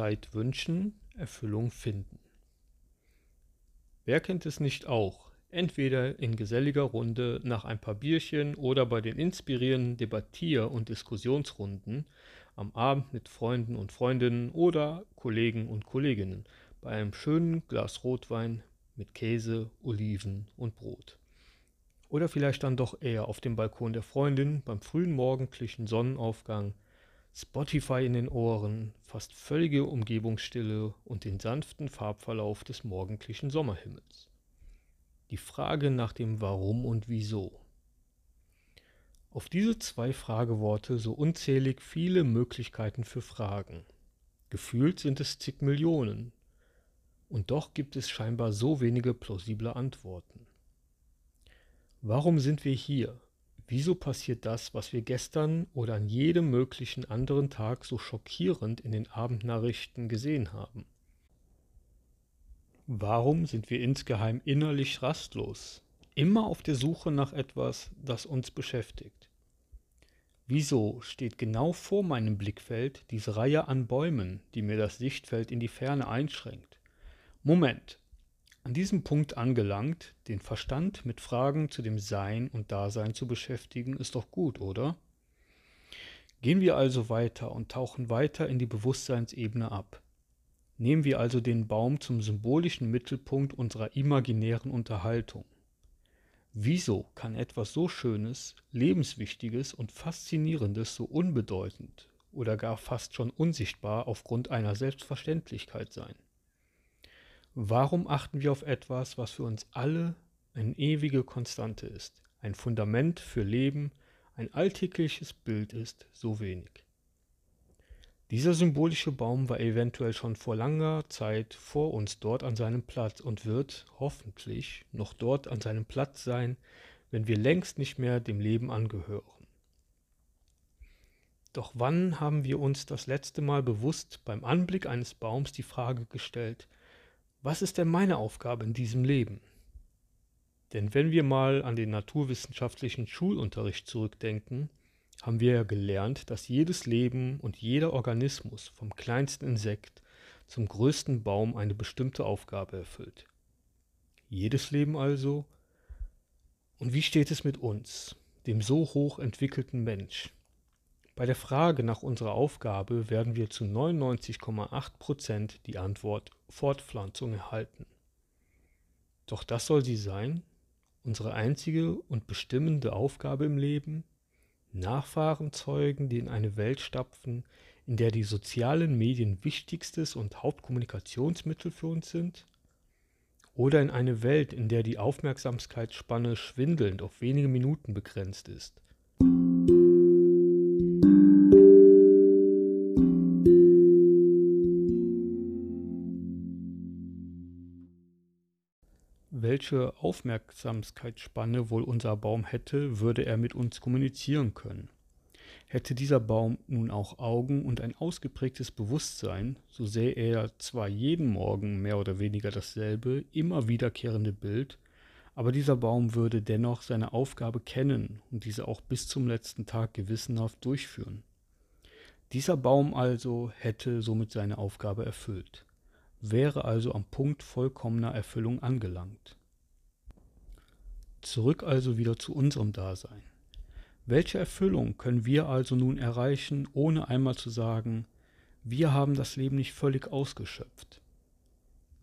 Zeit wünschen, Erfüllung finden. Wer kennt es nicht auch, entweder in geselliger Runde nach ein paar Bierchen oder bei den inspirierenden Debattier- und Diskussionsrunden am Abend mit Freunden und Freundinnen oder Kollegen und Kolleginnen bei einem schönen Glas Rotwein mit Käse, Oliven und Brot. Oder vielleicht dann doch eher auf dem Balkon der Freundin beim frühen morgendlichen Sonnenaufgang, Spotify in den Ohren, fast völlige Umgebungsstille und den sanften Farbverlauf des morgendlichen Sommerhimmels. Die Frage nach dem Warum und Wieso. Auf diese zwei Frageworte so unzählig viele Möglichkeiten für Fragen. Gefühlt sind es zig Millionen. Und doch gibt es scheinbar so wenige plausible Antworten. Warum sind wir hier? Wieso passiert das, was wir gestern oder an jedem möglichen anderen Tag so schockierend in den Abendnachrichten gesehen haben? Warum sind wir insgeheim innerlich rastlos, immer auf der Suche nach etwas, das uns beschäftigt? Wieso steht genau vor meinem Blickfeld diese Reihe an Bäumen, die mir das Sichtfeld in die Ferne einschränkt? Moment, an diesem Punkt angelangt, den Verstand mit Fragen zu dem Sein und Dasein zu beschäftigen, ist doch gut, oder? Gehen wir also weiter und tauchen weiter in die Bewusstseinsebene ab. Nehmen wir also den Baum zum symbolischen Mittelpunkt unserer imaginären Unterhaltung. Wieso kann etwas so Schönes, Lebenswichtiges und Faszinierendes so unbedeutend oder gar fast schon unsichtbar aufgrund einer Selbstverständlichkeit sein? Warum achten wir auf etwas, was für uns alle eine ewige Konstante ist, ein Fundament für Leben, ein alltägliches Bild ist, so wenig? Dieser symbolische Baum war eventuell schon vor langer Zeit vor uns dort an seinem Platz und wird hoffentlich noch dort an seinem Platz sein, wenn wir längst nicht mehr dem Leben angehören. Doch wann haben wir uns das letzte Mal bewusst beim Anblick eines Baums die Frage gestellt, was ist denn meine Aufgabe in diesem Leben? Denn wenn wir mal an den naturwissenschaftlichen Schulunterricht zurückdenken, haben wir ja gelernt, dass jedes Leben und jeder Organismus vom kleinsten Insekt zum größten Baum eine bestimmte Aufgabe erfüllt. Jedes Leben also. Und wie steht es mit uns, dem so hoch entwickelten Mensch? Bei der Frage nach unserer Aufgabe werden wir zu 99,8 Prozent die Antwort Fortpflanzung erhalten. Doch das soll sie sein, unsere einzige und bestimmende Aufgabe im Leben? Nachfahren zeugen, die in eine Welt stapfen, in der die sozialen Medien wichtigstes und Hauptkommunikationsmittel für uns sind? Oder in eine Welt, in der die Aufmerksamkeitsspanne schwindelnd auf wenige Minuten begrenzt ist? Welche Aufmerksamkeitsspanne wohl unser Baum hätte, würde er mit uns kommunizieren können. Hätte dieser Baum nun auch Augen und ein ausgeprägtes Bewusstsein, so sähe er zwar jeden Morgen mehr oder weniger dasselbe, immer wiederkehrende Bild, aber dieser Baum würde dennoch seine Aufgabe kennen und diese auch bis zum letzten Tag gewissenhaft durchführen. Dieser Baum also hätte somit seine Aufgabe erfüllt, wäre also am Punkt vollkommener Erfüllung angelangt. Zurück also wieder zu unserem Dasein. Welche Erfüllung können wir also nun erreichen, ohne einmal zu sagen, wir haben das Leben nicht völlig ausgeschöpft?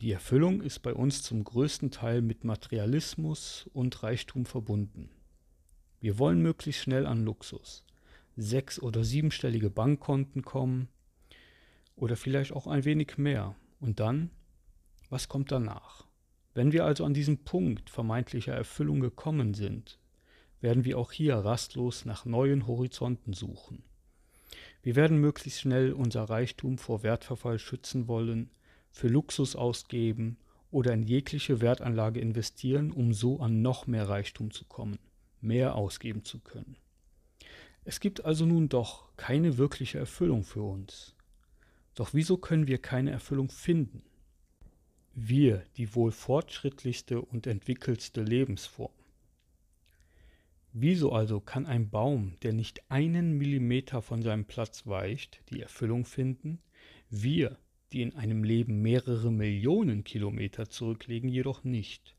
Die Erfüllung ist bei uns zum größten Teil mit Materialismus und Reichtum verbunden. Wir wollen möglichst schnell an Luxus, sechs- oder siebenstellige Bankkonten kommen oder vielleicht auch ein wenig mehr. Und dann, was kommt danach? Wenn wir also an diesen Punkt vermeintlicher Erfüllung gekommen sind, werden wir auch hier rastlos nach neuen Horizonten suchen. Wir werden möglichst schnell unser Reichtum vor Wertverfall schützen wollen, für Luxus ausgeben oder in jegliche Wertanlage investieren, um so an noch mehr Reichtum zu kommen, mehr ausgeben zu können. Es gibt also nun doch keine wirkliche Erfüllung für uns. Doch wieso können wir keine Erfüllung finden? Wir, die wohl fortschrittlichste und entwickelste Lebensform. Wieso also kann ein Baum, der nicht einen Millimeter von seinem Platz weicht, die Erfüllung finden? Wir, die in einem Leben mehrere Millionen Kilometer zurücklegen, jedoch nicht.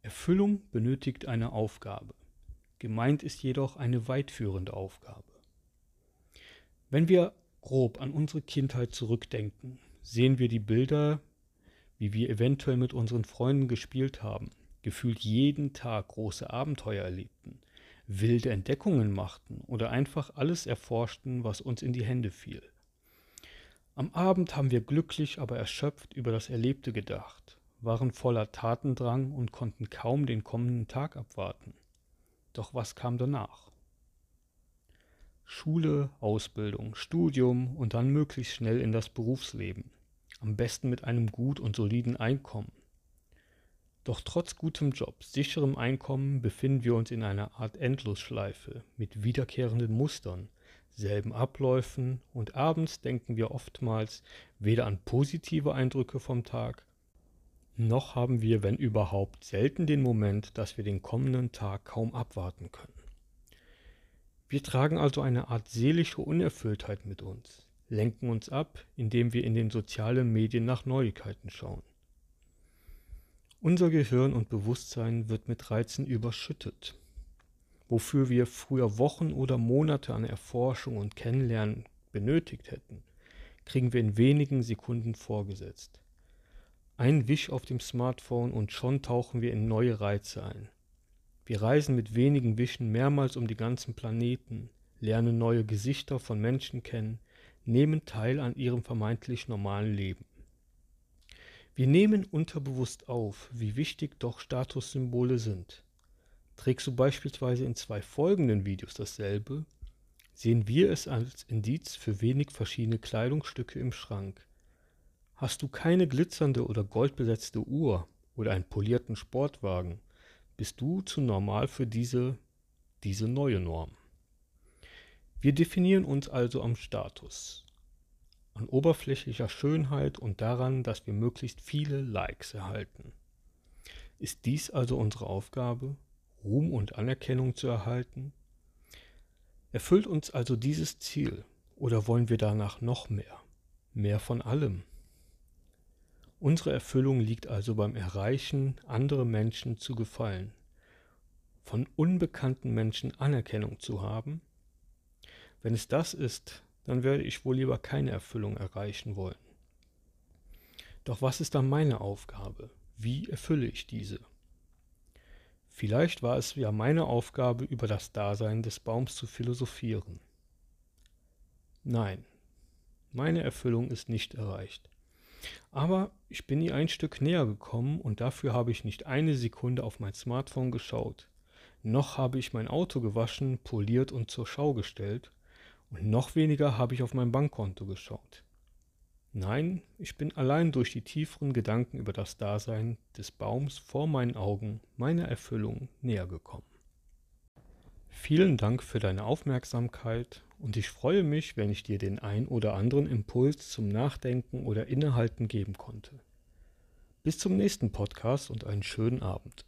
Erfüllung benötigt eine Aufgabe. Gemeint ist jedoch eine weitführende Aufgabe. Wenn wir grob an unsere Kindheit zurückdenken, sehen wir die Bilder, wie wir eventuell mit unseren Freunden gespielt haben, gefühlt jeden Tag große Abenteuer erlebten, wilde Entdeckungen machten oder einfach alles erforschten, was uns in die Hände fiel. Am Abend haben wir glücklich, aber erschöpft über das Erlebte gedacht, waren voller Tatendrang und konnten kaum den kommenden Tag abwarten. Doch was kam danach? Schule, Ausbildung, Studium und dann möglichst schnell in das Berufsleben. Am besten mit einem gut und soliden Einkommen. Doch trotz gutem Job, sicherem Einkommen befinden wir uns in einer Art Endlosschleife mit wiederkehrenden Mustern, selben Abläufen und abends denken wir oftmals weder an positive Eindrücke vom Tag, noch haben wir, wenn überhaupt, selten den Moment, dass wir den kommenden Tag kaum abwarten können. Wir tragen also eine Art seelische Unerfülltheit mit uns, lenken uns ab, indem wir in den sozialen Medien nach Neuigkeiten schauen. Unser Gehirn und Bewusstsein wird mit Reizen überschüttet. Wofür wir früher Wochen oder Monate an Erforschung und Kennenlernen benötigt hätten, kriegen wir in wenigen Sekunden vorgesetzt. Ein Wisch auf dem Smartphone und schon tauchen wir in neue Reize ein. Wir reisen mit wenigen Wischen mehrmals um die ganzen Planeten, lernen neue Gesichter von Menschen kennen, nehmen teil an ihrem vermeintlich normalen Leben. Wir nehmen unterbewusst auf, wie wichtig doch Statussymbole sind. Trägst du beispielsweise in zwei folgenden Videos dasselbe, sehen wir es als Indiz für wenig verschiedene Kleidungsstücke im Schrank, Hast du keine glitzernde oder goldbesetzte Uhr oder einen polierten Sportwagen, bist du zu normal für diese, diese neue Norm. Wir definieren uns also am Status, an oberflächlicher Schönheit und daran, dass wir möglichst viele Likes erhalten. Ist dies also unsere Aufgabe, Ruhm und Anerkennung zu erhalten? Erfüllt uns also dieses Ziel oder wollen wir danach noch mehr, mehr von allem? Unsere Erfüllung liegt also beim Erreichen, andere Menschen zu gefallen, von unbekannten Menschen Anerkennung zu haben. Wenn es das ist, dann werde ich wohl lieber keine Erfüllung erreichen wollen. Doch was ist dann meine Aufgabe? Wie erfülle ich diese? Vielleicht war es ja meine Aufgabe, über das Dasein des Baums zu philosophieren. Nein, meine Erfüllung ist nicht erreicht. Aber ich bin ihr ein Stück näher gekommen und dafür habe ich nicht eine Sekunde auf mein Smartphone geschaut. Noch habe ich mein Auto gewaschen, poliert und zur Schau gestellt und noch weniger habe ich auf mein Bankkonto geschaut. Nein, ich bin allein durch die tieferen Gedanken über das Dasein des Baums vor meinen Augen meiner Erfüllung näher gekommen. Vielen Dank für deine Aufmerksamkeit und ich freue mich, wenn ich dir den ein oder anderen Impuls zum Nachdenken oder Innehalten geben konnte. Bis zum nächsten Podcast und einen schönen Abend.